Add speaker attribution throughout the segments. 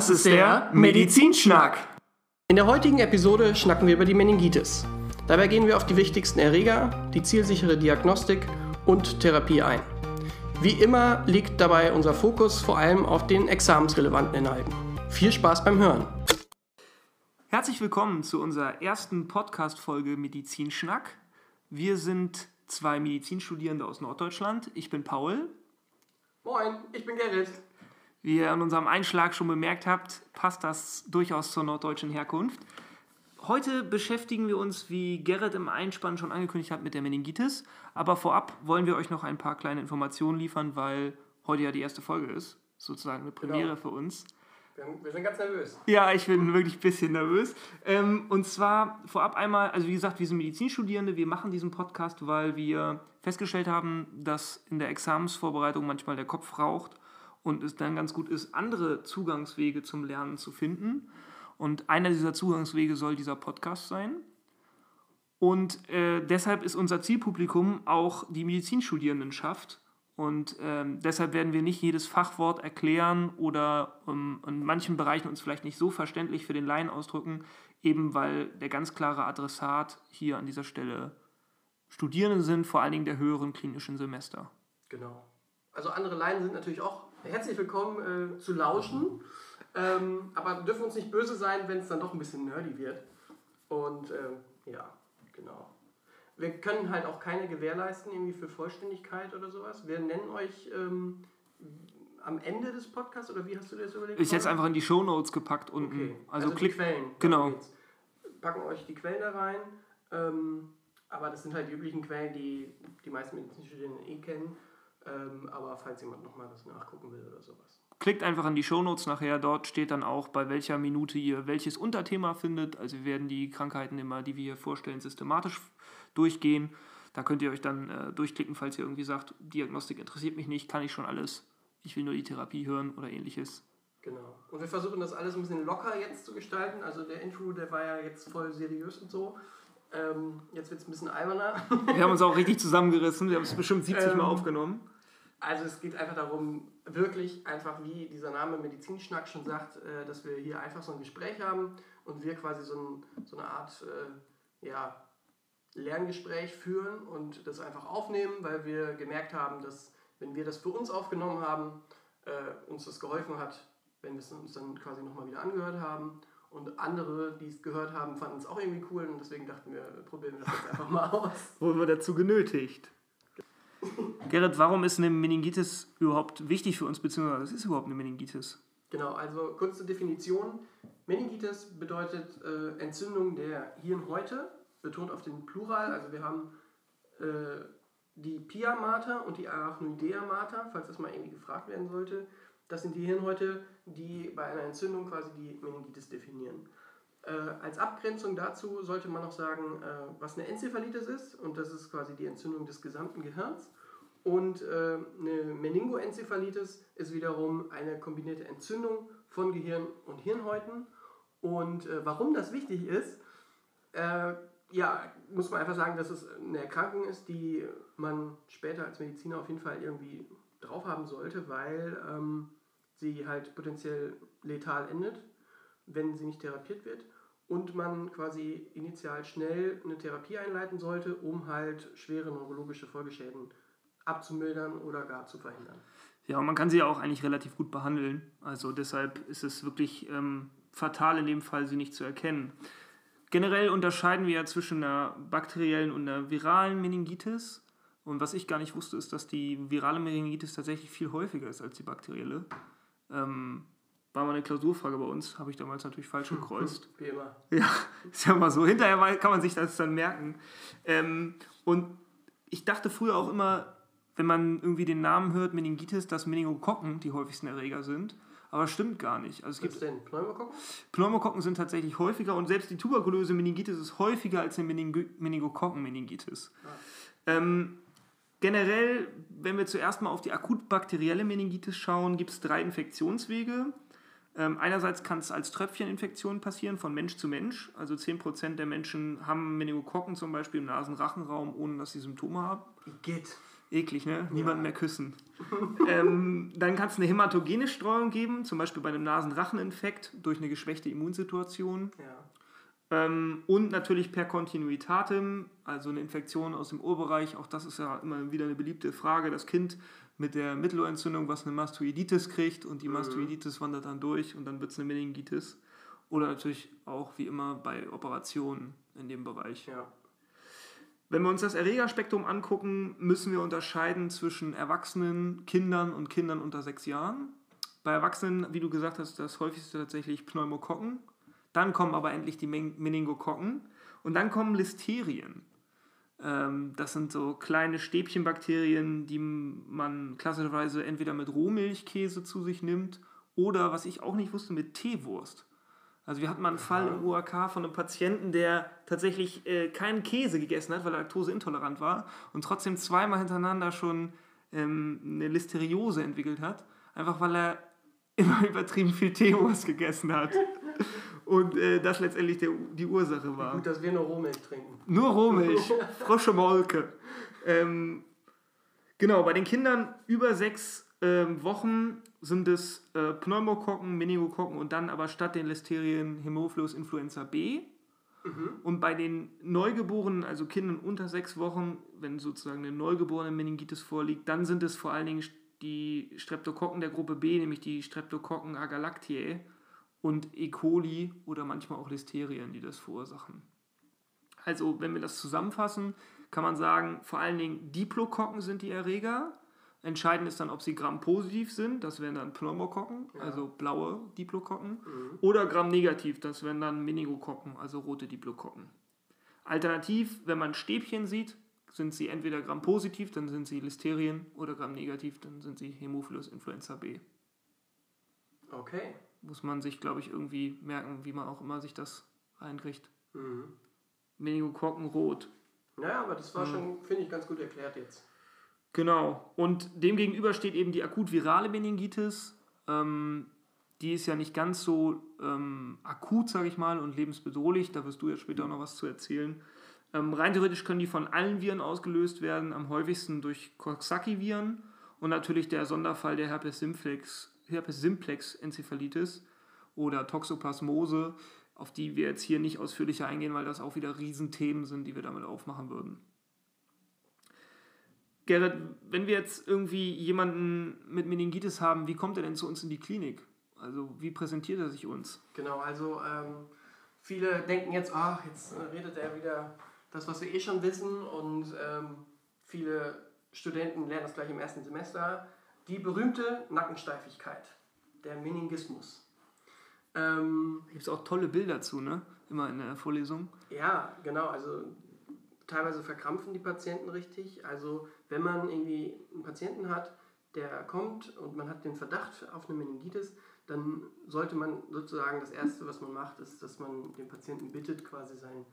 Speaker 1: Das ist der Medizinschnack.
Speaker 2: In der heutigen Episode schnacken wir über die Meningitis. Dabei gehen wir auf die wichtigsten Erreger, die zielsichere Diagnostik und Therapie ein. Wie immer liegt dabei unser Fokus vor allem auf den examensrelevanten Inhalten. Viel Spaß beim Hören.
Speaker 1: Herzlich willkommen zu unserer ersten Podcast-Folge Medizinschnack. Wir sind zwei Medizinstudierende aus Norddeutschland. Ich bin Paul.
Speaker 2: Moin, ich bin Gerrit.
Speaker 1: Wie ihr an unserem Einschlag schon bemerkt habt, passt das durchaus zur norddeutschen Herkunft. Heute beschäftigen wir uns, wie Gerrit im Einspann schon angekündigt hat, mit der Meningitis. Aber vorab wollen wir euch noch ein paar kleine Informationen liefern, weil heute ja die erste Folge ist. Sozusagen eine Premiere
Speaker 2: Genau.
Speaker 1: für uns.
Speaker 2: Wir, wir sind ganz nervös.
Speaker 1: Ja, ich bin wirklich ein bisschen nervös. Ähm, und zwar vorab einmal, also wie gesagt, wir sind Medizinstudierende, wir machen diesen Podcast, weil wir festgestellt haben, dass in der Examensvorbereitung manchmal der Kopf raucht und es dann ganz gut ist, andere Zugangswege zum Lernen zu finden. Und einer dieser Zugangswege soll dieser Podcast sein. Und äh, deshalb ist unser Zielpublikum auch die Medizinstudierendenschaft. Und ähm, deshalb werden wir nicht jedes Fachwort erklären oder ähm, in manchen Bereichen uns vielleicht nicht so verständlich für den Laien ausdrücken, eben weil der ganz klare Adressat hier an dieser Stelle Studierende sind, vor allen Dingen der höheren klinischen Semester.
Speaker 2: Genau. Also andere Laien sind natürlich auch herzlich willkommen äh, zu lauschen. Ähm, aber dürfen uns nicht böse sein, wenn es dann doch ein bisschen nerdy wird. Und ähm, ja, genau. Wir können halt auch keine gewährleisten irgendwie für Vollständigkeit oder sowas. Wir nennen euch ähm, am Ende des Podcasts oder wie hast du dir das überlegt?
Speaker 1: Ist jetzt einfach in die Shownotes gepackt unten.
Speaker 2: Okay.
Speaker 1: Also,
Speaker 2: die
Speaker 1: klick.
Speaker 2: Quellen.
Speaker 1: genau.
Speaker 2: Packen euch die Quellen da rein. Ähm, aber das sind halt die üblichen Quellen, die die meisten Medizinstudierenden eh kennen. Ähm, aber falls jemand nochmal was nachgucken will oder sowas.
Speaker 1: Klickt einfach in die Shownotes nachher. Dort steht dann auch, bei welcher Minute ihr welches Unterthema findet. Also wir werden die Krankheiten immer, die wir hier vorstellen, systematisch durchgehen. Da könnt ihr euch dann äh, durchklicken, falls ihr irgendwie sagt, Diagnostik interessiert mich nicht, kann ich schon alles. Ich will nur die Therapie hören oder ähnliches.
Speaker 2: Genau. Und wir versuchen das alles ein bisschen locker jetzt zu gestalten. Also der Intro, der war ja jetzt voll seriös und so. Ähm, jetzt wird es ein bisschen alberner.
Speaker 1: Wir haben uns auch richtig zusammengerissen. Wir haben es bestimmt 70 Mal
Speaker 2: Ähm,
Speaker 1: aufgenommen.
Speaker 2: Also es geht einfach darum, wirklich einfach, wie dieser Name Medizinschnack schon sagt, äh, dass wir hier einfach so ein Gespräch haben und wir quasi so, ein, so eine Art äh, ja, Lerngespräch führen und das einfach aufnehmen, weil wir gemerkt haben, dass wenn wir das für uns aufgenommen haben, äh, uns das geholfen hat, wenn wir es uns dann quasi nochmal wieder angehört haben. Und andere, die es gehört haben, fanden es auch irgendwie cool und deswegen dachten wir, probieren wir das jetzt einfach mal aus.
Speaker 1: Wurden wir dazu genötigt. Gerrit, warum ist eine Meningitis überhaupt wichtig für uns, beziehungsweise was ist überhaupt eine Meningitis?
Speaker 2: Genau, also kurze Definition. Meningitis bedeutet äh, Entzündung der Hirnhäute, betont auf den Plural. Also wir haben äh, die Pia mater und die Arachnoidea mater, falls das mal irgendwie gefragt werden sollte. Das sind die Hirnhäute, die bei einer Entzündung quasi die Meningitis definieren. Äh, als Abgrenzung dazu sollte man noch sagen, äh, was eine Enzephalitis ist. Und das ist quasi die Entzündung des gesamten Gehirns. Und äh, eine Meningoenzephalitis ist wiederum eine kombinierte Entzündung von Gehirn und Hirnhäuten. Und äh, warum das wichtig ist, äh, ja, muss man einfach sagen, dass es eine Erkrankung ist, die man später als Mediziner auf jeden Fall irgendwie drauf haben sollte, weil ähm, sie halt potenziell letal endet, wenn sie nicht therapiert wird. Und man quasi initial schnell eine Therapie einleiten sollte, um halt schwere neurologische Folgeschäden abzumildern oder gar zu verhindern.
Speaker 1: Ja, und man kann sie ja auch eigentlich relativ gut behandeln. Also deshalb ist es wirklich ähm, fatal in dem Fall, sie nicht zu erkennen. Generell unterscheiden wir ja zwischen einer bakteriellen und einer viralen Meningitis. Und was ich gar nicht wusste, ist, dass die virale Meningitis tatsächlich viel häufiger ist als die bakterielle. Ähm, war mal eine Klausurfrage bei uns, habe ich damals natürlich falsch gekreuzt.
Speaker 2: Wie immer.
Speaker 1: Ja, ist ja mal so. Hinterher kann man sich das dann merken. Ähm, und ich dachte früher auch immer, wenn man irgendwie den Namen hört, Meningitis, dass Meningokokken die häufigsten Erreger sind. Aber das stimmt gar nicht. Also es
Speaker 2: Gibt denn Pneumokokken?
Speaker 1: Pneumokokken sind tatsächlich häufiger und selbst die tuberkulöse Meningitis ist häufiger als eine Meningo Meningokokken-Meningitis. Ähm, generell, wenn wir zuerst mal auf die akut bakterielle Meningitis schauen, gibt es drei Infektionswege. Ähm, einerseits kann es als Tröpfcheninfektion passieren, von Mensch zu Mensch. Also 10% der Menschen haben Meningokokken zum Beispiel im Nasenrachenraum, ohne dass sie Symptome haben.
Speaker 2: Geht.
Speaker 1: Eklig, ne? Niemand mehr küssen. ähm, dann kann es eine hämatogene Streuung geben, zum Beispiel bei einem Nasenracheninfekt durch eine geschwächte Immunsituation.
Speaker 2: Ja.
Speaker 1: Ähm, und natürlich per Continuitatem, also eine Infektion aus dem Ohrbereich. Auch das ist ja immer wieder eine beliebte Frage. Das Kind mit der Mittelohrentzündung, was eine Mastoiditis kriegt und die
Speaker 2: Mhm.
Speaker 1: Mastoiditis wandert dann durch und dann wird es eine Meningitis. Oder natürlich auch wie immer bei Operationen in dem Bereich.
Speaker 2: Ja.
Speaker 1: Wenn wir uns das Erregerspektrum angucken, müssen wir unterscheiden zwischen Erwachsenen, Kindern und Kindern unter sechs Jahren. Bei Erwachsenen, wie du gesagt hast, das häufigste tatsächlich Pneumokokken. Dann kommen aber endlich die Men- Meningokokken. Und dann kommen Listerien. Ähm, das sind so kleine Stäbchenbakterien, die man klassischerweise entweder mit Rohmilchkäse zu sich nimmt oder, was ich auch nicht wusste, mit Teewurst. Also wir hatten mal einen Fall im UAK von einem Patienten, der tatsächlich äh, keinen Käse gegessen hat, weil er laktoseintolerant war und trotzdem zweimal hintereinander schon ähm, eine Listeriose entwickelt hat, einfach weil er immer übertrieben viel Teewurst gegessen hat. Und äh, das letztendlich der, die Ursache war.
Speaker 2: Gut, dass wir nur Rohmilch trinken.
Speaker 1: Nur Rohmilch, frische Molke. Ähm, genau, bei den Kindern über sechs ähm, Wochen sind es äh, Pneumokokken, Meningokokken und dann aber statt den Listerien Hämophilus influenza B. Und bei den Neugeborenen, also Kindern unter sechs Wochen, wenn sozusagen eine neugeborene Meningitis vorliegt, dann sind es vor allen Dingen die Streptokokken der Gruppe B, nämlich die Streptokokken agalactiae und E. coli oder manchmal auch Listerien, die das verursachen. Also, wenn wir das zusammenfassen, kann man sagen, vor allen Dingen Diplokokken sind die Erreger. Entscheidend ist dann, ob sie Gram-positiv sind, das wären dann Pneumokokken, also blaue Diplokokken, oder Gram-negativ, das wären dann Meningokokken, also rote Diplokokken. Alternativ, wenn man Stäbchen sieht, sind sie entweder Gram-positiv, dann sind sie Listerien, oder Gram-negativ, dann sind sie Hämophilus influenza B.
Speaker 2: Okay.
Speaker 1: Muss man sich, glaube ich, irgendwie merken, wie man auch immer sich das reinkriegt.
Speaker 2: Mhm.
Speaker 1: Meningokokken rot.
Speaker 2: Naja, aber das war schon, finde ich, ganz gut erklärt jetzt.
Speaker 1: Genau. Und demgegenüber steht eben die akut virale Meningitis. Ähm, die ist ja nicht ganz so ähm, akut, sage ich mal, und lebensbedrohlich. Da wirst du jetzt später auch noch was zu erzählen. Ähm, rein theoretisch können die von allen Viren ausgelöst werden, am häufigsten durch Coxsackie-Viren und natürlich der Sonderfall der Herpes simplex, Herpes simplex Enzephalitis oder Toxoplasmose, auf die wir jetzt hier nicht ausführlicher eingehen, weil das auch wieder Riesenthemen sind, die wir damit aufmachen würden. Gerrit, wenn wir jetzt irgendwie jemanden mit Meningitis haben, wie kommt er denn zu uns in die Klinik? Also wie präsentiert er sich uns?
Speaker 2: Genau, also ähm, viele denken jetzt, ach, jetzt äh, redet er wieder das, was wir eh schon wissen und ähm, viele Studenten lernen das gleich im ersten Semester. Die berühmte Nackensteifigkeit, der Meningismus. Ähm,
Speaker 1: gibt es auch tolle Bilder zu, ne? Immer in der Vorlesung.
Speaker 2: Ja, genau. Also teilweise verkrampfen die Patienten richtig. Also wenn man irgendwie einen Patienten hat, der kommt und man hat den Verdacht auf eine Meningitis, dann sollte man sozusagen das Erste, was man macht, ist, dass man den Patienten bittet, quasi sein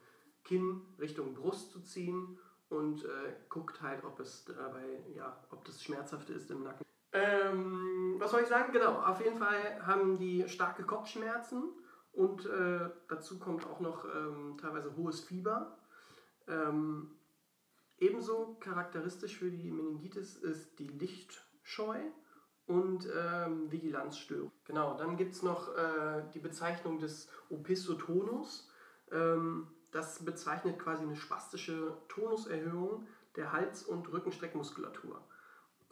Speaker 2: Kinn Richtung Brust zu ziehen und äh, guckt halt, ob es dabei, ja, ob das schmerzhaft ist im Nacken. Ähm, was soll ich sagen? Genau, auf jeden Fall haben die starke Kopfschmerzen und äh, dazu kommt auch noch ähm, teilweise hohes Fieber. Ähm, ebenso charakteristisch für die Meningitis ist die Lichtscheu und ähm, Vigilanzstörung. Genau, dann gibt es noch äh, die Bezeichnung des Opistotonus. Ähm, das bezeichnet quasi eine spastische Tonuserhöhung der Hals- und Rückenstreckmuskulatur.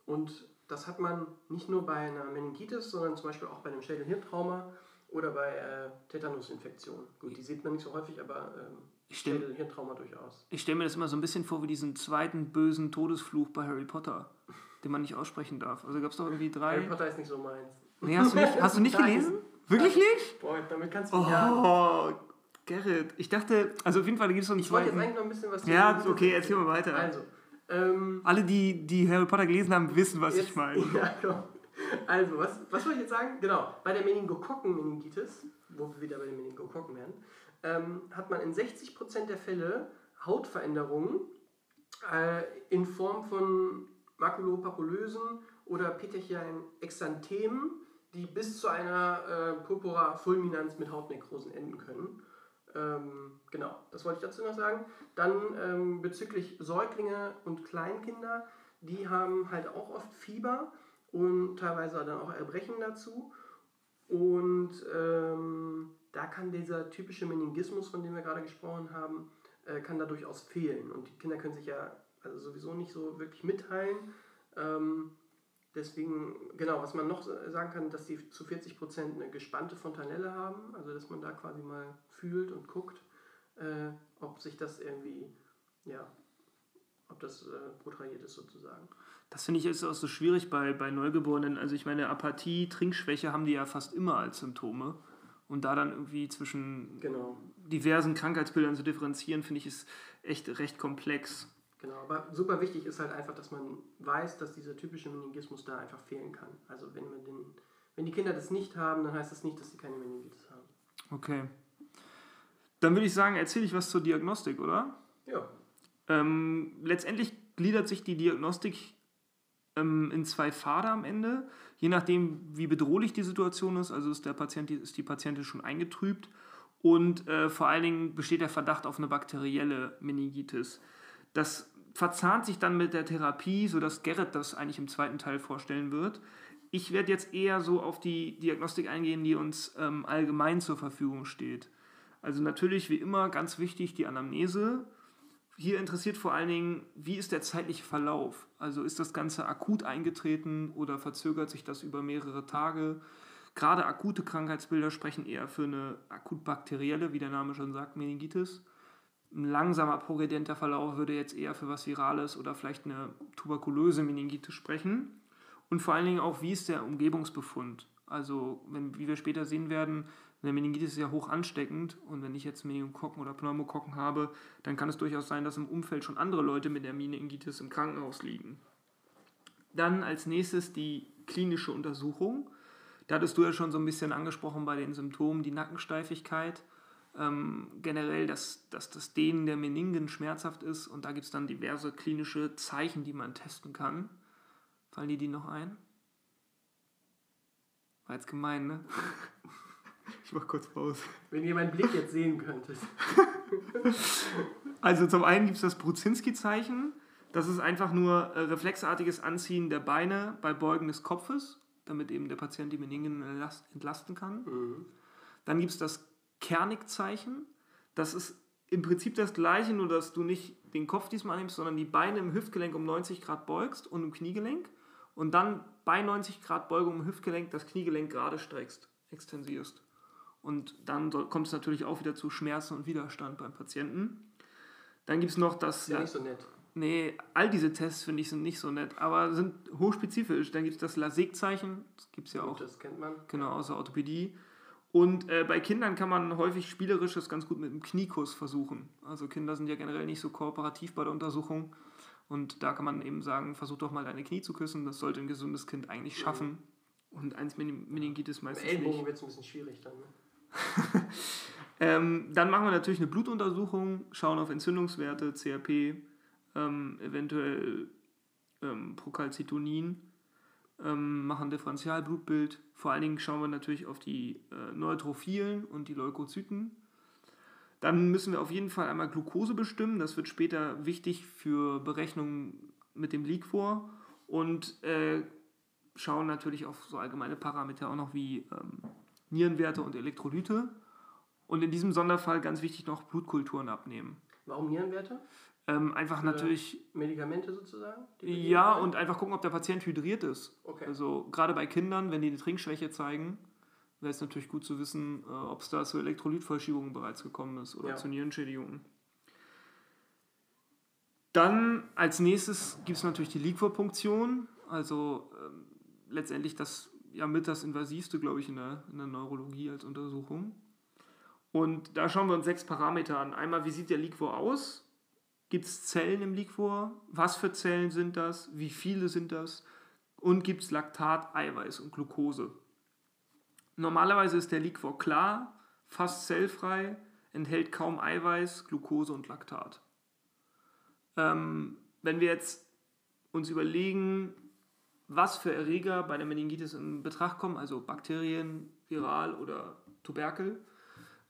Speaker 2: Und das hat man nicht nur bei einer Meningitis, sondern zum Beispiel auch bei einem Schädelhirntrauma oder bei äh, Tetanusinfektionen. Gut, die sieht man nicht so häufig, aber ähm,
Speaker 1: Ich
Speaker 2: Schädelhirntrauma durchaus.
Speaker 1: Ich stelle mir das immer so ein bisschen vor wie diesen zweiten bösen Todesfluch bei Harry Potter, den man nicht aussprechen darf. Also gab es doch irgendwie drei.
Speaker 2: Harry Potter ist nicht so meins.
Speaker 1: Nee, hast du nicht, hast du nicht gelesen? Wirklich nicht?
Speaker 2: Boah, damit kannst du mich ja.
Speaker 1: Oh, Gerrit. Ich dachte, also auf jeden Fall gibt es so einen
Speaker 2: Ich wollte jetzt
Speaker 1: zweiten.
Speaker 2: eigentlich noch ein bisschen was zu
Speaker 1: Ja, okay, erzähl mal weiter.
Speaker 2: Also, ähm,
Speaker 1: Alle, die, die Harry Potter gelesen haben, wissen, was
Speaker 2: Jetzt-
Speaker 1: ich meine.
Speaker 2: Ja, genau. Also, was, was wollte ich jetzt sagen? Genau, bei der Meningokokken-Meningitis, wo wir wieder bei den Meningokokken werden, ähm, hat man in 60% der Fälle Hautveränderungen äh, in Form von makulopapulösen oder petechialen Exanthemen, die bis zu einer äh, Purpura fulminans mit Hautnekrosen enden können. Ähm, genau, das wollte ich dazu noch sagen. Dann ähm, bezüglich Säuglinge und Kleinkinder, die haben halt auch oft Fieber und teilweise dann auch Erbrechen dazu. Und ähm, da kann dieser typische Meningismus, von dem wir gerade gesprochen haben, äh, kann da durchaus fehlen. Und die Kinder können sich ja also sowieso nicht so wirklich mitteilen. Ähm, deswegen, genau, was man noch sagen kann, dass die zu 40 Prozent eine gespannte Fontanelle haben, also dass man da quasi mal fühlt und guckt, äh, ob sich das irgendwie, ja, ob das äh, protrahiert ist sozusagen.
Speaker 1: Das finde ich ist auch so schwierig bei, bei Neugeborenen. Also ich meine, Apathie, Trinkschwäche haben die ja fast immer als Symptome. Und da dann irgendwie zwischen
Speaker 2: genau.
Speaker 1: diversen Krankheitsbildern zu differenzieren, finde ich, ist echt recht komplex.
Speaker 2: Genau, aber super wichtig ist halt einfach, dass man weiß, dass dieser typische Meningismus da einfach fehlen kann. Also wenn, man den, wenn die Kinder das nicht haben, dann heißt das nicht, dass sie keine Meningitis haben.
Speaker 1: Okay. Dann würde ich sagen, erzähle ich was zur Diagnostik, oder?
Speaker 2: Ja.
Speaker 1: Ähm, letztendlich gliedert sich die Diagnostik ähm, in zwei Pfade am Ende, je nachdem, wie bedrohlich die Situation ist. Also ist, der Patient, ist die Patientin schon eingetrübt und äh, vor allen Dingen besteht der Verdacht auf eine bakterielle Meningitis. Das verzahnt sich dann mit der Therapie, sodass Gerrit das eigentlich im zweiten Teil vorstellen wird. Ich werde jetzt eher so auf die Diagnostik eingehen, die uns ähm, allgemein zur Verfügung steht. Also natürlich wie immer ganz wichtig die Anamnese. Hier interessiert vor allen Dingen, wie ist der zeitliche Verlauf? Also ist das Ganze akut eingetreten oder verzögert sich das über mehrere Tage? Gerade akute Krankheitsbilder sprechen eher für eine akut bakterielle, wie der Name schon sagt, Meningitis. Ein langsamer progredienter Verlauf würde jetzt eher für was Virales oder vielleicht eine tuberkulöse Meningitis sprechen. Und vor allen Dingen auch, wie ist der Umgebungsbefund? Also, wenn, wie wir später sehen werden, eine Meningitis ist ja hoch ansteckend und wenn ich jetzt Meningokokken oder Pneumokokken habe, dann kann es durchaus sein, dass im Umfeld schon andere Leute mit der Meningitis im Krankenhaus liegen. Dann als nächstes die klinische Untersuchung. Da hattest du ja schon so ein bisschen angesprochen bei den Symptomen, die Nackensteifigkeit, ähm, generell, dass, dass das Dehnen der Meningen schmerzhaft ist und da gibt es dann diverse klinische Zeichen, die man testen kann. Fallen dir die noch ein? War jetzt gemein, ne? Ich mach kurz Pause.
Speaker 2: Wenn ihr meinen Blick jetzt sehen könntet.
Speaker 1: also zum einen gibt es das Bruzinski-Zeichen. Das ist einfach nur äh, reflexartiges Anziehen der Beine bei Beugen des Kopfes, damit eben der Patient die Meningen entlasten kann. Mhm. Dann gibt es das Kernig-Zeichen. Das ist im Prinzip das gleiche, nur dass du nicht den Kopf diesmal nimmst, sondern die Beine im Hüftgelenk um 90 Grad beugst und im Kniegelenk und dann bei 90 Grad Beugung im Hüftgelenk das Kniegelenk gerade streckst, extensierst. Und dann kommt es natürlich auch wieder zu Schmerzen und Widerstand beim Patienten. Dann gibt es noch das.
Speaker 2: Ja, nicht so nett.
Speaker 1: Nee, all diese Tests finde ich sind nicht so nett, aber sind hochspezifisch. Dann gibt es das LASIK-Zeichen, das gibt es ja auch.
Speaker 2: Das kennt man.
Speaker 1: Genau, außer Orthopädie. Und äh, bei Kindern kann man häufig spielerisch das ganz gut mit einem Kniekuss versuchen. Also Kinder sind ja generell nicht so kooperativ bei der Untersuchung. Und da kann man eben sagen, versuch doch mal deine Knie zu küssen. Das sollte ein gesundes Kind eigentlich schaffen. Und eins Meningitis meistens
Speaker 2: Im Ellbogen wird es ein bisschen schwierig dann. Ne?
Speaker 1: ähm, dann machen wir natürlich eine Blutuntersuchung, schauen auf Entzündungswerte, CRP, ähm, eventuell ähm, Procalcitonin, ähm, machen Differentialblutbild. Vor allen Dingen schauen wir natürlich auf die äh, Neutrophilen und die Leukozyten. Dann müssen wir auf jeden Fall einmal Glucose bestimmen. Das wird später wichtig für Berechnungen mit dem Liquor. Und äh, schauen natürlich auf so allgemeine Parameter auch noch wie ähm, Nierenwerte und Elektrolyte. Und in diesem Sonderfall ganz wichtig noch Blutkulturen abnehmen.
Speaker 2: Warum Nierenwerte?
Speaker 1: Ähm, einfach Für natürlich.
Speaker 2: Medikamente sozusagen?
Speaker 1: Ja, und einfach gucken, ob der Patient hydriert ist.
Speaker 2: Okay.
Speaker 1: Also gerade bei Kindern, wenn die eine Trinkschwäche zeigen, wäre es natürlich gut zu wissen, äh, ob es da zu Elektrolytverschiebungen bereits gekommen ist oder ja. zu Nierenschädigungen. Dann als nächstes gibt es natürlich die Liquorpunktion, also ähm, letztendlich das ja mit das invasivste, glaube ich, in der, in der Neurologie als Untersuchung. Und da schauen wir uns sechs Parameter an. Einmal, wie sieht der Liquor aus? Gibt es Zellen im Liquor? Was für Zellen sind das? Wie viele sind das? Und gibt es Laktat, Eiweiß und Glucose? Normalerweise ist der Liquor klar, fast zellfrei, enthält kaum Eiweiß, Glucose und Laktat. Ähm, wenn wir jetzt uns überlegen, was für Erreger bei der Meningitis in Betracht kommen, also Bakterien, Viral oder Tuberkel.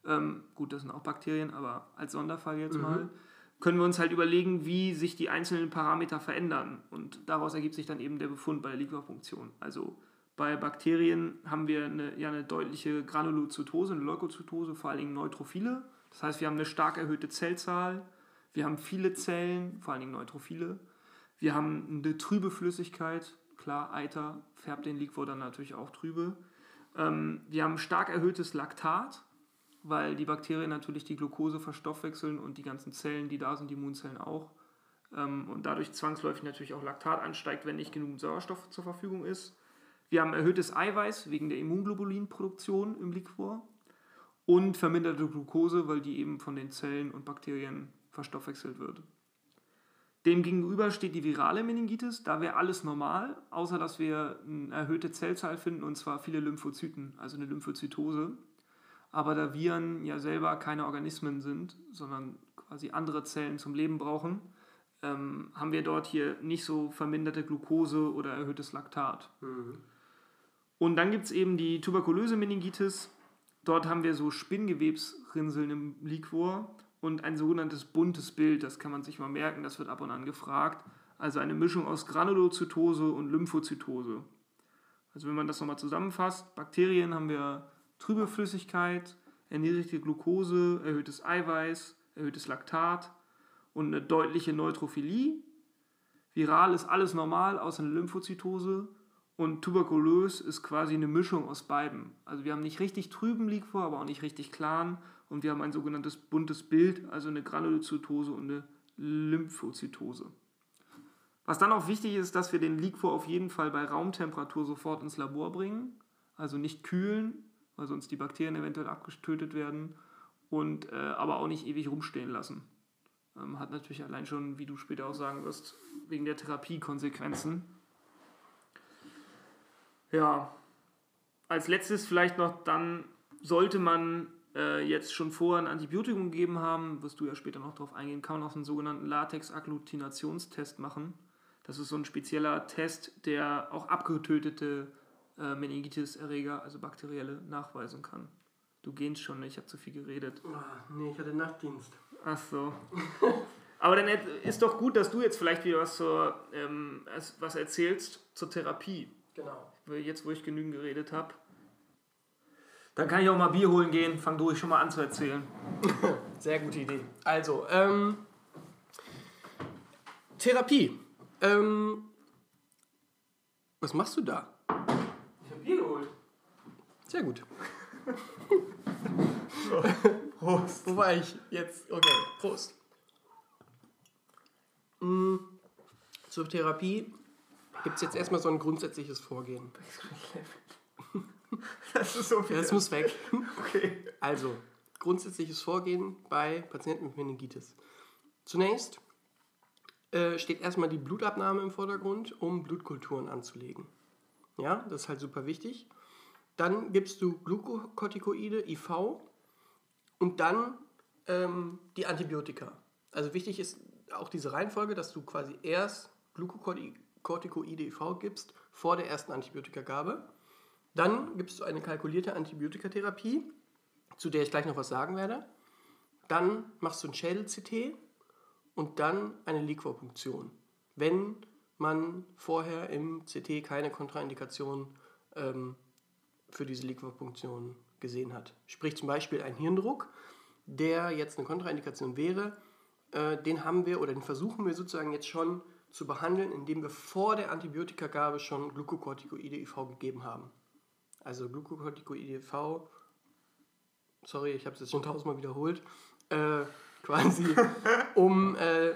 Speaker 1: Ähm, gut, das sind auch Bakterien, aber als Sonderfall jetzt mhm. mal. Können wir uns halt überlegen, wie sich die einzelnen Parameter verändern. Und daraus ergibt sich dann eben der Befund bei der Liquorpunktion. Also bei Bakterien haben wir eine, ja eine deutliche Granulozytose, eine Leukozytose, vor allen Dingen Neutrophile. Das heißt, wir haben eine stark erhöhte Zellzahl, wir haben viele Zellen, vor allen Dingen Neutrophile. Wir haben eine trübe Flüssigkeit, klar, Eiter färbt den Liquor dann natürlich auch trübe. Ähm, wir haben stark erhöhtes Laktat, weil die Bakterien natürlich die Glucose verstoffwechseln und die ganzen Zellen, die da sind, die Immunzellen auch. Ähm, und dadurch zwangsläufig natürlich auch Laktat ansteigt, wenn nicht genug Sauerstoff zur Verfügung ist. Wir haben erhöhtes Eiweiß wegen der Immunglobulinproduktion im Liquor und verminderte Glucose, weil die eben von den Zellen und Bakterien verstoffwechselt wird. Demgegenüber steht die virale Meningitis. Da wäre alles normal, außer dass wir eine erhöhte Zellzahl finden und zwar viele Lymphozyten, also eine Lymphozytose. Aber da Viren ja selber keine Organismen sind, sondern quasi andere Zellen zum Leben brauchen, ähm, haben wir dort hier nicht so verminderte Glucose oder erhöhtes Laktat. Mhm. Und dann gibt es eben die tuberkulöse Meningitis. Dort haben wir so Spinngewebsrinseln im Liquor und ein sogenanntes buntes Bild, das kann man sich mal merken, das wird ab und an gefragt. Also eine Mischung aus Granulozytose und Lymphozytose. Also wenn man das nochmal zusammenfasst, Bakterien haben wir trübe Flüssigkeit, erniedrigte Glucose, erhöhtes Eiweiß, erhöhtes Laktat und eine deutliche Neutrophilie. Viral ist alles normal, außer eine Lymphozytose. Und tuberkulös ist quasi eine Mischung aus beiden. Also wir haben nicht richtig trüben Liquor, aber auch nicht richtig klaren und wir haben ein sogenanntes buntes Bild, also eine Granulozytose und eine Lymphozytose. Was dann auch wichtig ist, dass wir den Liquor auf jeden Fall bei Raumtemperatur sofort ins Labor bringen, also nicht kühlen, weil sonst die Bakterien eventuell abgetötet werden und äh, aber auch nicht ewig rumstehen lassen. Ähm, hat natürlich allein schon, wie du später auch sagen wirst, wegen der Therapie Konsequenzen. Ja, als letztes vielleicht noch dann sollte man äh, jetzt schon vorher ein Antibiotikum gegeben haben, wirst du ja später noch darauf eingehen, kann man auch einen sogenannten Latex-Agglutinationsstest machen. Das ist so ein spezieller Test, der auch abgetötete äh, Meningitis-Erreger, also bakterielle, nachweisen kann. Du gehst schon, ich habe zu viel geredet.
Speaker 2: Oh, nee, ich hatte Nachtdienst.
Speaker 1: Ach so. Aber dann ist doch gut, dass du jetzt vielleicht wieder was, zur, ähm, was erzählst zur Therapie.
Speaker 2: Genau.
Speaker 1: Jetzt, wo ich genügend geredet habe. Dann kann ich auch mal Bier holen gehen. Fang durch schon mal an zu erzählen.
Speaker 2: Sehr gute Idee. Also, ähm, Therapie. Ähm, was machst du da?
Speaker 1: Ich habe Bier geholt.
Speaker 2: Sehr gut. so, Prost. Wo war ich jetzt? Okay, Prost. Mhm. Zur Therapie gibt es jetzt erstmal so ein grundsätzliches Vorgehen.
Speaker 1: Das ist so viel.
Speaker 2: Das muss weg. Okay. Also, grundsätzliches Vorgehen bei Patienten mit Meningitis. Zunächst äh, steht erstmal die Blutabnahme im Vordergrund, um Blutkulturen anzulegen. Ja, das ist halt super wichtig. Dann gibst du Glukokortikoide, IV, und dann ähm, die Antibiotika. Also wichtig ist auch diese Reihenfolge, dass du quasi erst Glukokortikoide IV gibst vor der ersten Antibiotikagabe. Dann gibst du eine kalkulierte Antibiotikatherapie, zu der ich gleich noch was sagen werde. Dann machst du ein Schädel-CT und dann eine Liquorpunktion. Wenn man vorher im CT keine Kontraindikation ähm, für diese Liquorpunktion gesehen hat. Sprich zum Beispiel ein Hirndruck, der jetzt eine Kontraindikation wäre, äh, den haben wir oder den versuchen wir sozusagen jetzt schon zu behandeln, indem wir vor der Antibiotikagabe schon Glukokortikoide IV gegeben haben also Glucocorticoid V, sorry, ich habe es jetzt schon tausendmal wiederholt, äh, quasi, um äh,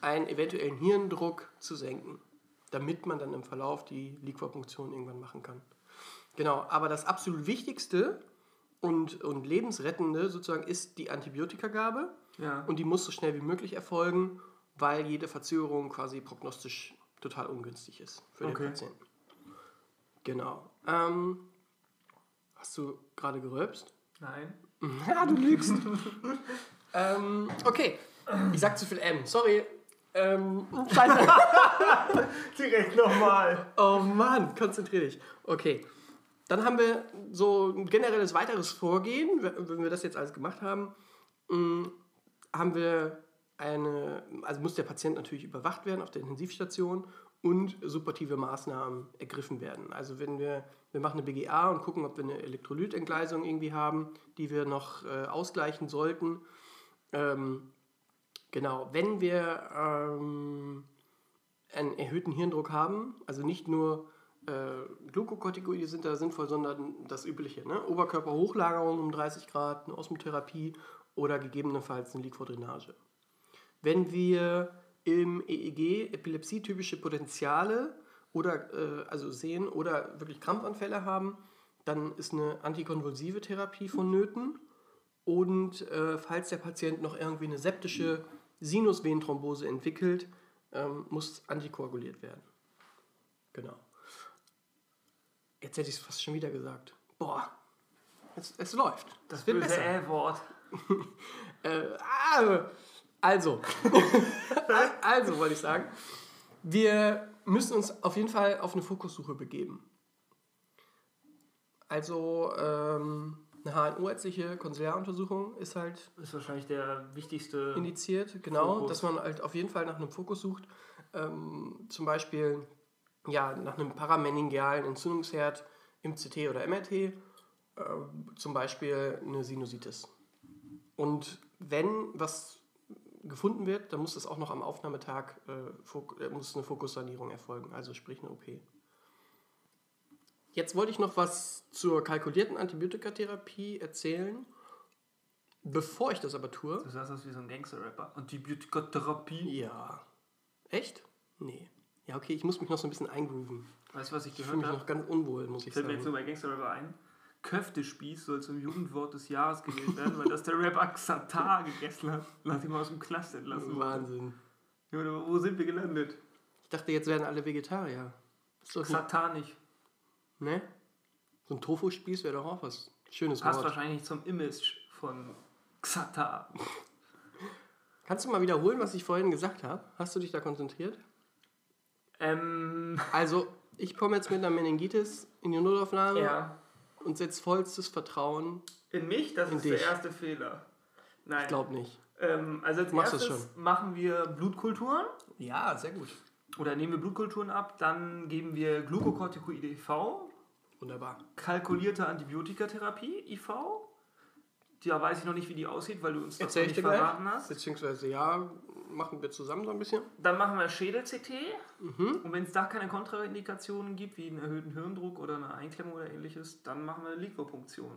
Speaker 2: einen eventuellen Hirndruck zu senken, damit man dann im Verlauf die Liquorpunktion irgendwann machen kann. Genau, aber das absolut Wichtigste und, und lebensrettende sozusagen ist die Antibiotikagabe ja. und die muss so schnell wie möglich erfolgen, weil jede Verzögerung quasi prognostisch total ungünstig ist für okay. den Patienten. Genau. Ähm, Hast du gerade gerülpst?
Speaker 1: Nein.
Speaker 2: Ja, du lügst. ähm, okay. Ich sag zu viel M. Sorry. Ähm, scheiße.
Speaker 1: Direkt nochmal.
Speaker 2: Oh Mann, konzentrier dich. Okay. Dann haben wir so ein generelles weiteres Vorgehen, wenn wir das jetzt alles gemacht haben, mm, haben wir eine, also muss der Patient natürlich überwacht werden auf der Intensivstation und supportive Maßnahmen ergriffen werden. Also wenn wir, wir machen eine BGA und gucken, ob wir eine Elektrolytentgleisung irgendwie haben, die wir noch äh, ausgleichen sollten. Ähm, genau, wenn wir ähm, einen erhöhten Hirndruck haben, also nicht nur äh, Glukokortikoide sind da sinnvoll, sondern das übliche, ne? Oberkörperhochlagerung um 30 Grad, eine Osmotherapie oder gegebenenfalls eine Liquordrainage. Wenn wir im EEG epilepsietypische Potenziale oder äh, also sehen oder wirklich Krampfanfälle haben, dann ist eine antikonvulsive Therapie vonnöten. Und äh, falls der Patient noch irgendwie eine septische Sinusvenenthrombose entwickelt, ähm, muss antikoaguliert werden. Genau. Jetzt hätte ich es fast schon wieder gesagt. Boah, es, es läuft.
Speaker 1: Das wird böse L-Wort.
Speaker 2: äh, ah, also, also wollte ich sagen, wir müssen uns auf jeden Fall auf eine Fokussuche begeben. Also ähm, eine HNO-ärztliche Konsularuntersuchung ist halt
Speaker 1: ist wahrscheinlich der wichtigste
Speaker 2: indiziert, genau, Fokus. dass man halt auf jeden Fall nach einem Fokus sucht. Ähm, zum Beispiel ja, nach einem parameningealen Entzündungsherd im CT oder MRT, äh, zum Beispiel eine Sinusitis. Und wenn was gefunden wird, dann muss das auch noch am Aufnahmetag äh, äh, muss eine Fokussanierung erfolgen, also sprich eine OP. Jetzt wollte ich noch was zur kalkulierten Antibiotikatherapie erzählen. Bevor ich das aber tue.
Speaker 1: Du sagst das wie so ein Gangster-Rapper. Antibiotikatherapie?
Speaker 2: Ja. Echt? Nee. Ja, okay, ich muss mich noch so ein bisschen eingrooven.
Speaker 1: Weißt du, was ich gehört habe? Ich
Speaker 2: fühle mich noch ganz unwohl, muss ich
Speaker 1: Fällt sagen. Fällt mir jetzt nur bei Gangster-Rapper ein. Köftespieß soll zum Jugendwort des Jahres gewählt werden, weil das der Rapper Xatar gegessen hat, nachdem er aus dem Knast entlassen
Speaker 2: wurde. Wahnsinn.
Speaker 1: Ja, wo sind wir gelandet?
Speaker 2: Ich dachte, jetzt werden alle Vegetarier.
Speaker 1: Xatar nicht.
Speaker 2: Ne? So ein Tofu-Spieß wäre doch auch was Schönes
Speaker 1: Passt Wort. wahrscheinlich zum Image von Xatar.
Speaker 2: Kannst du mal wiederholen, was ich vorhin gesagt habe? Hast du dich da konzentriert?
Speaker 1: Ähm.
Speaker 2: Also, ich komme jetzt mit einer Meningitis in die Notaufnahme.
Speaker 1: Ja
Speaker 2: und setzt vollstes Vertrauen
Speaker 1: in mich. Das in ist dich. der erste Fehler.
Speaker 2: Nein. Ich glaube nicht.
Speaker 1: Ähm, also als Machst erstes machen wir Blutkulturen.
Speaker 2: Ja, sehr gut.
Speaker 1: Oder nehmen wir Blutkulturen ab, dann geben wir Glucocorticoide IV.
Speaker 2: Wunderbar.
Speaker 1: Kalkulierte Antibiotikatherapie IV. Ja, weiß ich noch nicht, wie die aussieht, weil du uns
Speaker 2: das Erzähl nicht verraten gleich. hast. Beziehungsweise ja, machen wir zusammen so ein bisschen.
Speaker 1: Dann machen wir Schädel-CT. Mhm. Und wenn es da keine Kontraindikationen gibt, wie einen erhöhten Hirndruck oder eine Einklemmung oder ähnliches, dann machen wir eine Liquorpunktion.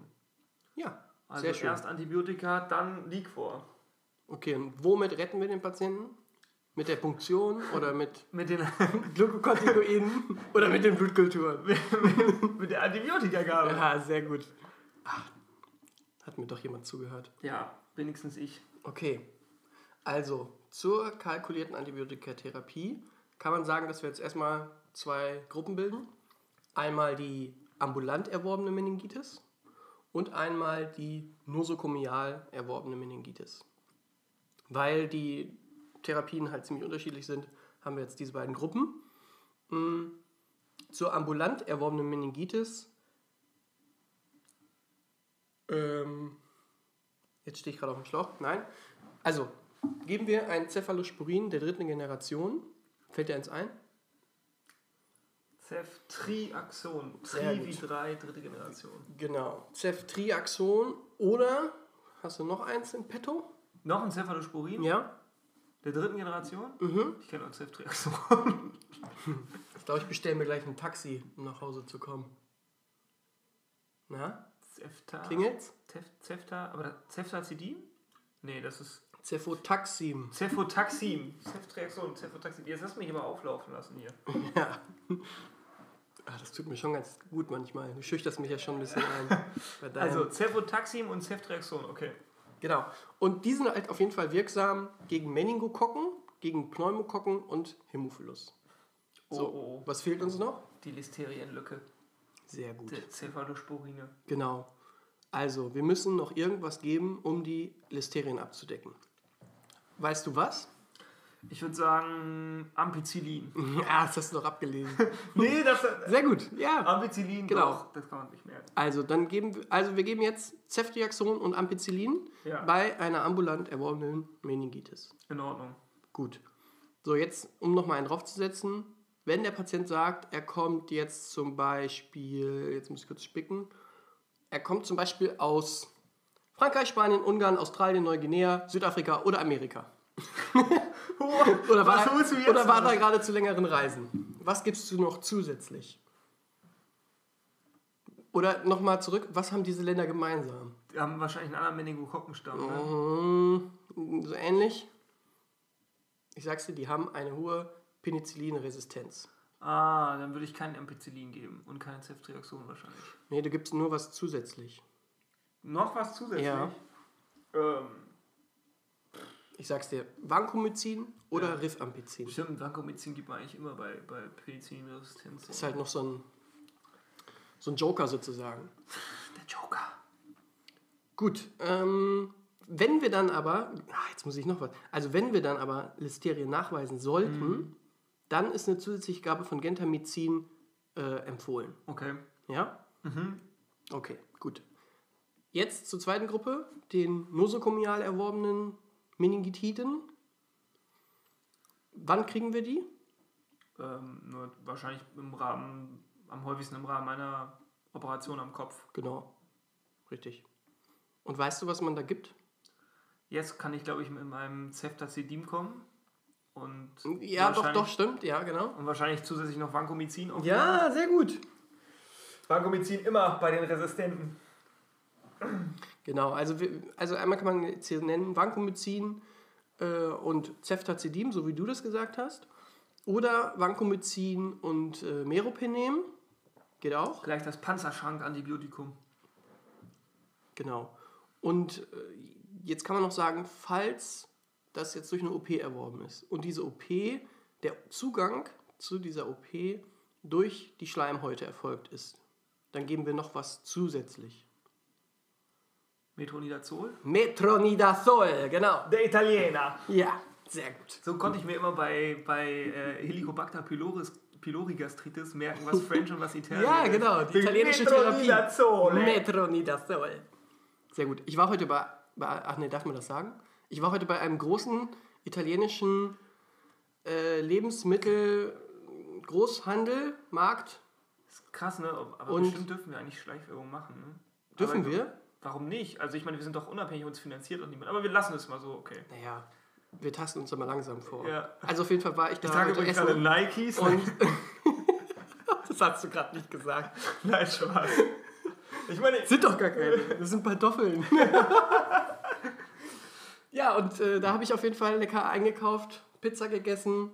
Speaker 2: Ja,
Speaker 1: also sehr schön. erst Antibiotika, dann Liquor.
Speaker 2: Okay, und womit retten wir den Patienten? Mit der Punktion oder mit,
Speaker 1: mit den
Speaker 2: Glukokortikoiden oder mit den Blutkulturen?
Speaker 1: mit der Antibiotikagabe.
Speaker 2: Ja, sehr gut. Ach, hat mir doch jemand zugehört.
Speaker 1: Ja, wenigstens ich.
Speaker 2: Okay, also zur kalkulierten Antibiotikatherapie kann man sagen, dass wir jetzt erstmal zwei Gruppen bilden. Einmal die ambulant erworbene Meningitis und einmal die nosokomial erworbene Meningitis. Weil die Therapien halt ziemlich unterschiedlich sind, haben wir jetzt diese beiden Gruppen. Mm, zur ambulant erworbenen Meningitis ähm, jetzt stehe ich gerade auf dem Schlauch. Nein. Also, geben wir ein Cephalosporin der dritten Generation. Fällt dir eins ein?
Speaker 1: Ceftriaxon. Tri wie 3, dritte Generation.
Speaker 2: Genau. Ceftriaxon oder hast du noch eins in petto?
Speaker 1: Noch ein Cephalosporin?
Speaker 2: Ja.
Speaker 1: Der dritten Generation?
Speaker 2: Mhm.
Speaker 1: Ich kenne nur Ceftriaxon.
Speaker 2: ich glaube, ich bestelle mir gleich ein Taxi, um nach Hause zu kommen. Na?
Speaker 1: Zefta.
Speaker 2: Klingelt's?
Speaker 1: Zefta, aber Ceftazidim? Nee, das ist.
Speaker 2: Cefotaxim.
Speaker 1: Cefotaxim. Ceftriaxon, Cefotaxim. Jetzt hast du mich immer auflaufen lassen hier.
Speaker 2: ja. Ach, das tut mir schon ganz gut manchmal. Du schüchterst mich ja schon ein bisschen ein.
Speaker 1: also Cefotaxim und Ceftriaxon, okay.
Speaker 2: Genau. Und die sind halt auf jeden Fall wirksam gegen Meningokokken, gegen Pneumokokken und Hämophilus. So, oh, oh, oh. was fehlt uns noch?
Speaker 1: Die Listerienlücke.
Speaker 2: Sehr gut.
Speaker 1: Cephalosporine.
Speaker 2: Genau. Also, wir müssen noch irgendwas geben, um die Listerien abzudecken. Weißt du was?
Speaker 1: Ich würde sagen Ampicillin.
Speaker 2: Ja, das hast du noch abgelesen.
Speaker 1: nee, das
Speaker 2: Sehr gut, ja.
Speaker 1: Ampicillin,
Speaker 2: Genau.
Speaker 1: doch, das kann man nicht merken.
Speaker 2: Also, dann geben wir, also wir geben jetzt Ceftriaxon und Ampicillin
Speaker 1: Ja.
Speaker 2: bei einer ambulant erworbenen Meningitis.
Speaker 1: In Ordnung.
Speaker 2: Gut. So, jetzt, um nochmal einen draufzusetzen, wenn der Patient sagt, er kommt jetzt zum Beispiel, jetzt muss ich kurz spicken, er kommt zum Beispiel aus Frankreich, Spanien, Ungarn, Australien, Neuguinea, Südafrika oder Amerika. Oder war, oder war da gerade zu längeren Reisen? Was gibst du noch zusätzlich? Oder nochmal zurück, was haben diese Länder gemeinsam?
Speaker 1: Die haben wahrscheinlich einen anderen Meningokokkenstamm. Ne?
Speaker 2: Mhm, so ähnlich. Ich sag's dir, die haben eine hohe Penicillinresistenz.
Speaker 1: Ah, dann würde ich kein Ampicillin geben und kein Ceftriaxon wahrscheinlich.
Speaker 2: Nee, du gibst nur was zusätzlich.
Speaker 1: Noch was zusätzlich?
Speaker 2: Ja.
Speaker 1: Ähm,
Speaker 2: Ich sag's dir, Vancomycin oder
Speaker 1: Ja.
Speaker 2: Rifampicin.
Speaker 1: stimmt, Vancomycin gibt man eigentlich immer bei, bei Penicillinresistenz.
Speaker 2: Ist halt noch so ein, so ein Joker sozusagen.
Speaker 1: der Joker.
Speaker 2: Gut, ähm, wenn wir dann aber, ah, jetzt muss ich noch was, also wenn wir dann aber Listerien nachweisen sollten, dann ist eine zusätzliche Gabe von Gentamicin äh, empfohlen.
Speaker 1: Okay.
Speaker 2: Ja?
Speaker 1: Mhm.
Speaker 2: Okay, gut. Jetzt zur zweiten Gruppe, den nosokomial erworbenen Meningitiden. Wann kriegen wir die?
Speaker 1: Ähm, nur wahrscheinlich im Rahmen, am häufigsten im Rahmen einer Operation am Kopf.
Speaker 2: Genau, richtig. Und weißt du, was man da gibt?
Speaker 1: Jetzt kann ich, glaube ich, mit meinem Ceftazidin kommen. Und
Speaker 2: Ja, doch, doch, stimmt, ja, genau.
Speaker 1: Und wahrscheinlich zusätzlich noch Vancomycin.
Speaker 2: Ja, sehr gut.
Speaker 1: Vancomycin immer bei den Resistenten.
Speaker 2: Genau, also, wir, also einmal kann man jetzt hier nennen Vancomycin äh, und Ceftazidin, so wie du das gesagt hast. Oder Vancomycin und äh, Meropenem. Geht auch.
Speaker 1: Gleich das Panzerschrank-Antibiotikum.
Speaker 2: Genau. Und äh, jetzt kann man noch sagen, falls das jetzt durch eine OP erworben ist und diese OP, der Zugang zu dieser OP durch die Schleimhäute erfolgt ist, dann geben wir noch was zusätzlich.
Speaker 1: Metronidazol.
Speaker 2: Metronidazol, genau.
Speaker 1: Der Italiener.
Speaker 2: Ja, sehr gut.
Speaker 1: So konnte ich mir immer bei, bei äh, Helicobacter pyloris, pylori Gastritis merken, was French und was Italienisch
Speaker 2: Ja, genau, die italienische Therapie.
Speaker 1: Metronidazol.
Speaker 2: Metronidazol. Sehr gut. Ich war heute bei, bei, ach nee, darf man das sagen? Ich war heute bei einem großen italienischen äh, Lebensmittel-Großhandel, Markt.
Speaker 1: ist krass, ne? Aber
Speaker 2: Und-
Speaker 1: bestimmt dürfen wir eigentlich Schleichwerbung machen, ne?
Speaker 2: Dürfen
Speaker 1: Aber
Speaker 2: wir?
Speaker 1: Warum nicht? Also ich meine, wir sind doch unabhängig, uns finanziert und niemand. Aber wir lassen es mal so, okay.
Speaker 2: Naja, wir tasten uns da mal langsam vor.
Speaker 1: Ja.
Speaker 2: Also auf jeden Fall war ich da
Speaker 1: Ich trage übrigens gerade. Nikes.
Speaker 2: Und das hast du gerade nicht gesagt.
Speaker 1: Nein, Spaß. Ich meine,
Speaker 2: Sind doch gar keine. Das sind Pantoffeln. ja, und äh, da habe ich auf jeden Fall lecker eingekauft, Pizza gegessen.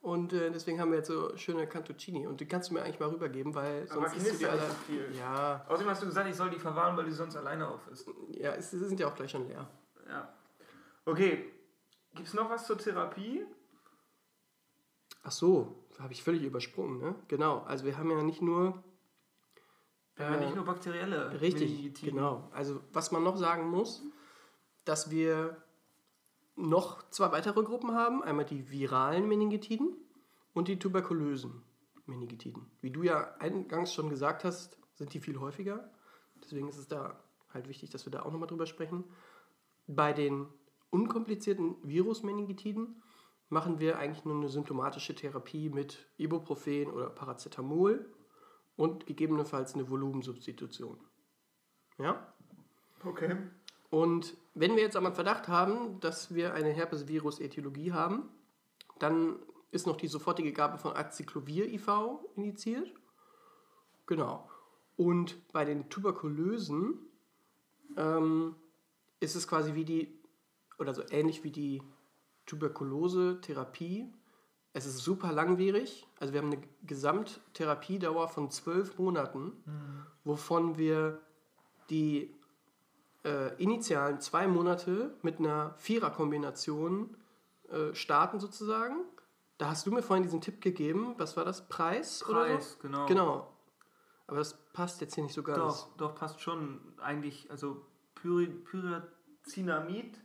Speaker 2: Und äh, deswegen haben wir jetzt so schöne Cantuccini. Und die kannst du mir eigentlich mal rübergeben, weil
Speaker 1: aber
Speaker 2: sonst isst du die alle.
Speaker 1: so viel.
Speaker 2: Ja,
Speaker 1: Außerdem hast du gesagt, ich soll die verwahren, weil die sonst alleine auf ist.
Speaker 2: ja, es- sie sind ja auch gleich schon leer.
Speaker 1: Ja. Okay. Gibt es noch was zur Therapie?
Speaker 2: Ach so, habe ich völlig übersprungen, ne? Genau, also wir haben ja nicht nur
Speaker 1: Wir haben ja
Speaker 2: Äh,
Speaker 1: nicht nur bakterielle
Speaker 2: Richtig, genau. Also was man noch sagen muss, dass wir noch zwei weitere Gruppen haben. Einmal die viralen Meningitiden und die tuberkulösen Meningitiden. Wie du ja eingangs schon gesagt hast, sind die viel häufiger. Deswegen ist es da halt wichtig, dass wir da auch nochmal drüber sprechen. Bei den unkomplizierten Virus-Meningitiden machen wir eigentlich nur eine symptomatische Therapie mit Ibuprofen oder Paracetamol und gegebenenfalls eine Volumensubstitution. Ja?
Speaker 1: Okay.
Speaker 2: Und wenn wir jetzt einen Verdacht haben, dass wir eine Herpesvirus-Ätiologie haben, dann ist noch die sofortige Gabe von Acyclovir-IV indiziert. Genau. Und bei den Tuberkulösen ähm, ist es quasi wie die, oder so ähnlich wie die Tuberkulose-Therapie. Es ist super langwierig. Also wir haben eine Gesamttherapiedauer von zwölf Monaten, wovon wir die äh, initialen zwei Monate mit einer Vierer-Kombination äh, starten sozusagen. Da hast du mir vorhin diesen Tipp gegeben. Was war das? Preis? oder
Speaker 1: Preis,
Speaker 2: so?
Speaker 1: genau.
Speaker 2: Genau. Aber das passt jetzt hier nicht so ganz.
Speaker 1: Doch, doch, passt schon. Eigentlich, also Pyri Pyrazinamid,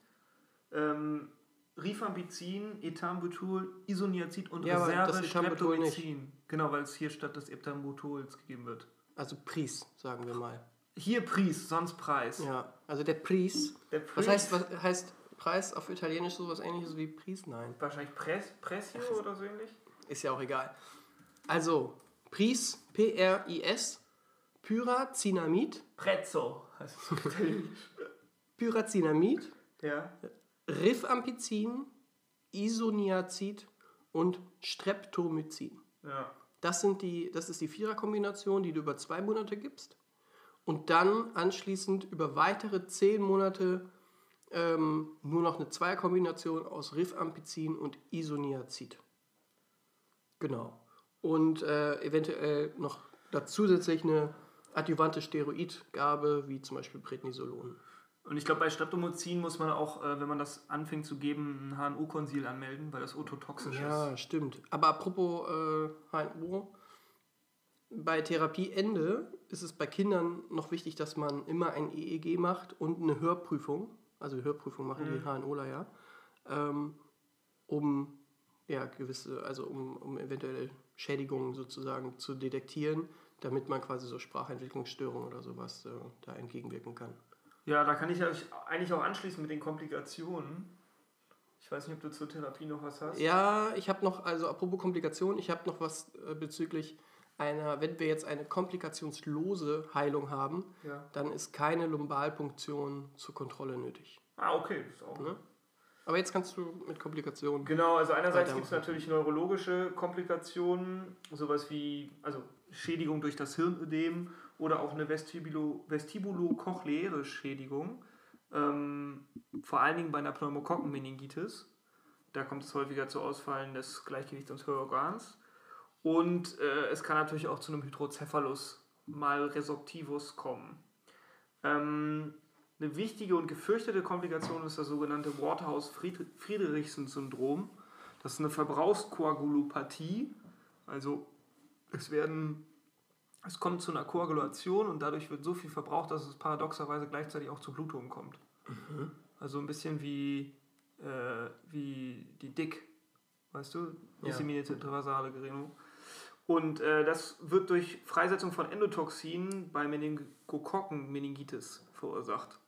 Speaker 1: ähm, Rifampicin, Ethanbutyl, Isoniazid und
Speaker 2: Ja,
Speaker 1: Reserve. Streptomycin. Genau, weil es hier statt des Ethanbutyls gegeben wird.
Speaker 2: Also Pries, sagen wir mal.
Speaker 1: Hier Preis, sonst Preis.
Speaker 2: Ja, also der Pries.
Speaker 1: Der
Speaker 2: Was
Speaker 1: Preis-
Speaker 2: heißt, was heißt Preis auf Italienisch sowas ähnliches wie Pries? Nein,
Speaker 1: Wahrscheinlich Press, Pressio oder so ähnlich.
Speaker 2: ist ja auch egal. Also, Pries, P-R-I-S, Pyrazinamid,
Speaker 1: Prezzo heißt es auf Italienisch.
Speaker 2: Pyrazinamid,
Speaker 1: Ja.
Speaker 2: Rifampicin, Isoniazid und Streptomycin.
Speaker 1: Ja.
Speaker 2: Das, sind die, das ist die Viererkombination, die du über zwei Monate gibst. Und dann anschließend über weitere zehn Monate ähm, nur noch eine Zweierkombination aus Rifampicin und Isoniazid. Genau. Und äh, eventuell noch da zusätzlich eine adjuvante Steroidgabe, wie zum Beispiel Prednisolon.
Speaker 1: Und ich glaube, bei Streptomycin muss man auch, äh, wenn man das anfängt zu geben, ein HNO-Konsil anmelden, weil das ototoxisch ist.
Speaker 2: Ja, stimmt. Aber apropos äh, HNO, bei Therapieende ist es bei Kindern noch wichtig, dass man immer ein EEG macht und eine Hörprüfung. Also Hörprüfung machen die HNOler ja. Ähm, um ja gewisse, also um, um eventuelle Schädigungen sozusagen zu detektieren, damit man quasi so Sprachentwicklungsstörungen oder sowas äh, da entgegenwirken kann.
Speaker 1: Ja, da kann ich euch eigentlich auch anschließen mit den Komplikationen. Ich weiß nicht, ob du zur Therapie noch was hast.
Speaker 2: Ja, ich habe noch, also apropos Komplikationen, ich habe noch was äh, bezüglich einer, wenn wir jetzt eine komplikationslose Heilung haben,
Speaker 1: Ja.
Speaker 2: dann ist keine Lumbalpunktion zur Kontrolle nötig.
Speaker 1: Ah, okay. Das ist auch
Speaker 2: Ne? Aber jetzt kannst du mit Komplikationen.
Speaker 1: Genau, also einerseits gibt es natürlich neurologische Komplikationen, sowas wie also Schädigung durch das Hirnödem oder auch eine Vestibulo, vestibulokochleäre Schädigung. Ähm, vor allen Dingen bei einer Pneumokokkenmeningitis. Da kommt es häufiger zu Ausfallen des Gleichgewichts des Hörorgans. Und äh, es kann natürlich auch zu einem Hydrocephalus mal resorptivus kommen. Ähm, eine wichtige und gefürchtete Komplikation ist das sogenannte Waterhouse-Friedrichsen-Syndrom. Das ist eine Verbrauchskoagulopathie. Also es werden, es kommt zu einer Koagulation und dadurch wird so viel verbraucht, dass es paradoxerweise gleichzeitig auch zu Blutungen kommt. Also ein bisschen wie, äh, wie die Dick, weißt du? Disseminierte intravasale Gerinnung. Und äh, das wird durch Freisetzung von Endotoxinen bei Meningokokken-Meningitis verursacht.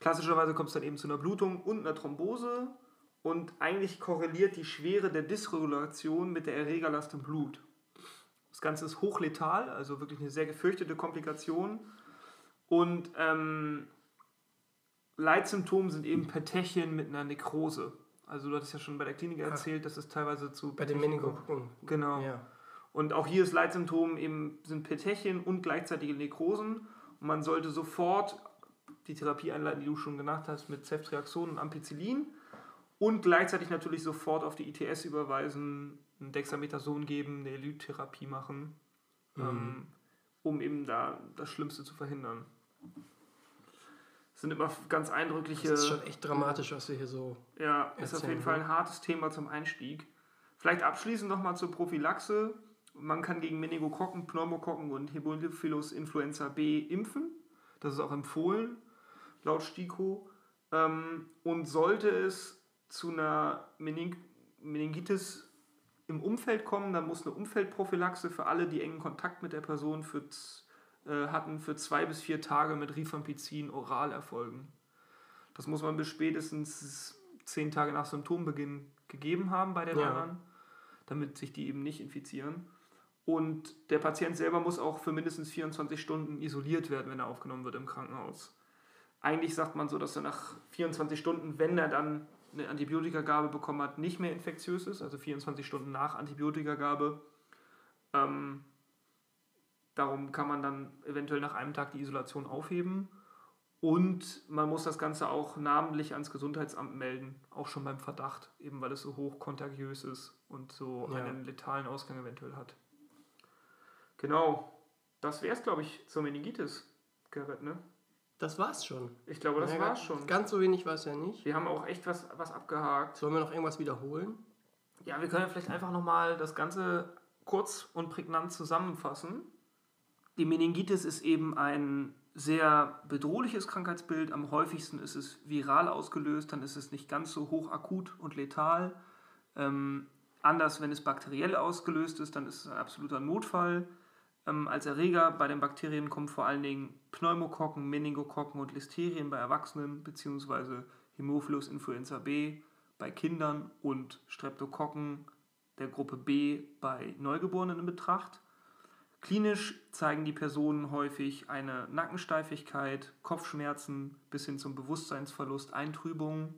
Speaker 1: Klassischerweise kommt es dann eben zu einer Blutung und einer Thrombose und eigentlich korreliert die Schwere der Dysregulation mit der Erregerlast im Blut. Das Ganze ist hochletal, also wirklich eine sehr gefürchtete Komplikation. Und ähm, Leitsymptome sind eben Petechien mit einer Nekrose. Also du hattest ja schon bei der Klinik erzählt, dass es teilweise zu
Speaker 2: Bei den. Meningokokken.
Speaker 1: Genau.
Speaker 2: Ja.
Speaker 1: Und auch hier ist Leitsymptom eben sind Petechien und gleichzeitige Nekrosen. Und man sollte sofort die Therapie einleiten, die du schon genannt hast, mit Ceftriaxon und Ampicillin. Und gleichzeitig natürlich sofort auf die ITS überweisen, ein Dexamethason geben, eine Elytherapie machen, ähm, um eben da das Schlimmste zu verhindern. Das sind immer ganz eindrückliche.
Speaker 2: Das ist schon echt dramatisch, was wir hier so.
Speaker 1: Ja, ist auf
Speaker 2: erzählen,
Speaker 1: jeden Fall
Speaker 2: ne?
Speaker 1: ein hartes Thema zum Einstieg. Vielleicht abschließend nochmal zur Prophylaxe. Man kann gegen Meningokokken, Pneumokokken und Haemophilus influenza B impfen. Das ist auch empfohlen, laut STIKO. Ähm, und sollte es zu einer Mening Meningitis im Umfeld kommen, dann muss eine Umfeldprophylaxe für alle, die engen Kontakt mit der Person für, äh, hatten, für zwei bis vier Tage mit Rifampicin oral erfolgen. Das muss man bis spätestens zehn Tage nach Symptombeginn gegeben haben bei den
Speaker 2: Ja.
Speaker 1: anderen, damit sich die eben nicht infizieren. Und der Patient selber muss auch für mindestens 24 Stunden isoliert werden, wenn er aufgenommen wird im Krankenhaus. Eigentlich sagt man so, dass er nach 24 Stunden, wenn er dann eine Antibiotikagabe bekommen hat, nicht mehr infektiös ist, also 24 Stunden nach Antibiotikagabe. Ähm, darum kann man dann eventuell nach einem Tag die Isolation aufheben. Und man muss das Ganze auch namentlich ans Gesundheitsamt melden, auch schon beim Verdacht, eben weil es so hoch kontagiös ist und so
Speaker 2: Ja.
Speaker 1: einen letalen Ausgang eventuell hat. Genau, das wäre es, glaube ich, zur Meningitis, Gerrit, ne?
Speaker 2: Das war's schon.
Speaker 1: Ich glaube, das
Speaker 2: Ja,
Speaker 1: war's schon.
Speaker 2: Ganz so wenig war es ja nicht.
Speaker 1: Wir haben auch echt was, was abgehakt.
Speaker 2: Sollen wir noch irgendwas wiederholen?
Speaker 1: Ja, wir können ja vielleicht einfach nochmal das Ganze kurz und prägnant zusammenfassen. Die Meningitis ist eben ein sehr bedrohliches Krankheitsbild. Am häufigsten ist es viral ausgelöst, dann ist es nicht ganz so hoch akut und letal. Ähm, anders, wenn es bakteriell ausgelöst ist, dann ist es ein absoluter Notfall. Ähm, als Erreger bei den Bakterien kommen vor allen Dingen Pneumokokken, Meningokokken und Listerien bei Erwachsenen beziehungsweise Hämophilus influenza B bei Kindern und Streptokokken der Gruppe B bei Neugeborenen in Betracht. Klinisch zeigen die Personen häufig eine Nackensteifigkeit, Kopfschmerzen bis hin zum Bewusstseinsverlust, Eintrübungen.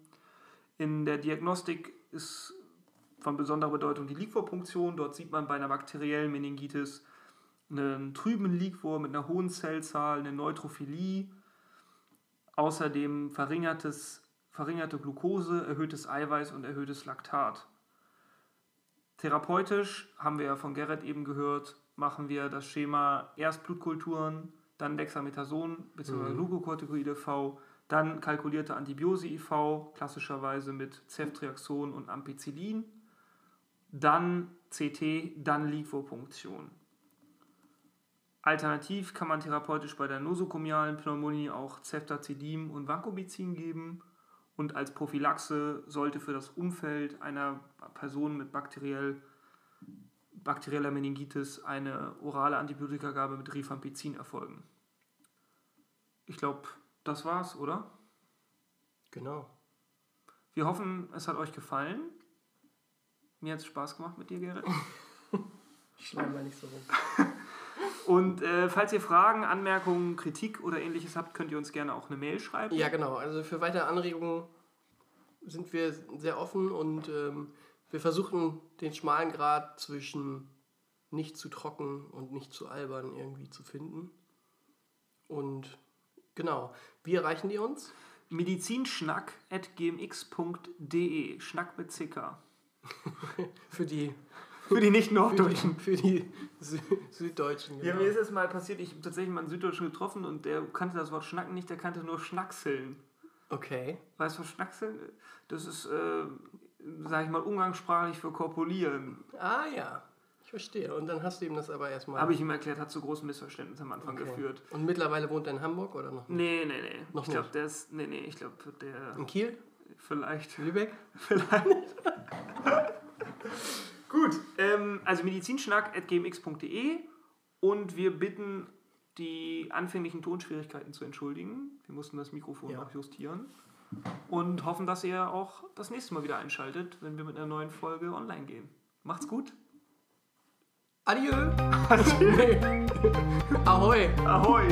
Speaker 1: In der Diagnostik ist von besonderer Bedeutung die Liquorpunktion. Dort sieht man bei einer bakteriellen Meningitis einen trüben Liquor mit einer hohen Zellzahl, eine Neutrophilie, außerdem verringertes, verringerte Glucose, erhöhtes Eiweiß und erhöhtes Laktat. Therapeutisch haben wir ja von Gerrit eben gehört, machen wir das Schema erst Blutkulturen, dann Dexamethason bzw. Mhm. Glucocorticoide V, dann kalkulierte Antibiose IV, klassischerweise mit Ceftriaxon und Ampicillin, dann CT, dann Liquorpunktion. Alternativ kann man therapeutisch bei der nosokomialen Pneumonie auch Ceftazidin und Vancomycin geben und als Prophylaxe sollte für das Umfeld einer Person mit bakteriell, bakterieller Meningitis eine orale Antibiotikagabe mit Rifampicin erfolgen. Ich glaube, das war's, oder?
Speaker 2: Genau.
Speaker 1: Wir hoffen, es hat euch gefallen. Mir hat es Spaß gemacht mit dir, Gerrit.
Speaker 2: Schleim mal nicht so rum.
Speaker 1: Und äh, falls ihr Fragen, Anmerkungen, Kritik oder ähnliches habt, könnt ihr uns gerne auch eine Mail schreiben.
Speaker 2: Ja, genau. Also für weitere Anregungen sind wir sehr offen und ähm, wir versuchen den schmalen Grad zwischen nicht zu trocken und nicht zu albern irgendwie zu finden. Und genau, wie erreichen die uns?
Speaker 1: medizinschnack.gmx.de Schnack mit Zicker.
Speaker 2: für die
Speaker 1: für die Nicht-Norddeutschen.
Speaker 2: Für die, für die Süddeutschen.
Speaker 1: Genau. Ja, mir ist es mal passiert, ich habe tatsächlich mal einen Süddeutschen getroffen und der kannte das Wort Schnacken nicht, der kannte nur Schnackseln.
Speaker 2: Okay.
Speaker 1: Weißt du, was Schnackseln? Das ist, äh, sag ich mal, umgangssprachlich für Korpulieren.
Speaker 2: Ah ja. Ich verstehe. Und dann hast du ihm das aber erstmal.
Speaker 1: Habe ich ihm erklärt, hat zu großen Missverständnissen am Anfang okay. geführt.
Speaker 2: Und mittlerweile wohnt er in Hamburg oder noch
Speaker 1: nicht? Nee, nee, nee. Noch ich glaube, der ist. Nee, nee, ich glaube, der.
Speaker 2: In Kiel?
Speaker 1: Vielleicht.
Speaker 2: Lübeck?
Speaker 1: Vielleicht. Gut, ähm, also medizinschnack.gmx.de und wir bitten die anfänglichen Tonschwierigkeiten zu entschuldigen. Wir mussten das Mikrofon ja. noch justieren und hoffen, dass ihr auch das nächste Mal wieder einschaltet, wenn wir mit einer neuen Folge online gehen. Macht's gut.
Speaker 2: Adieu. Adieu. Ahoi.
Speaker 1: Ahoi.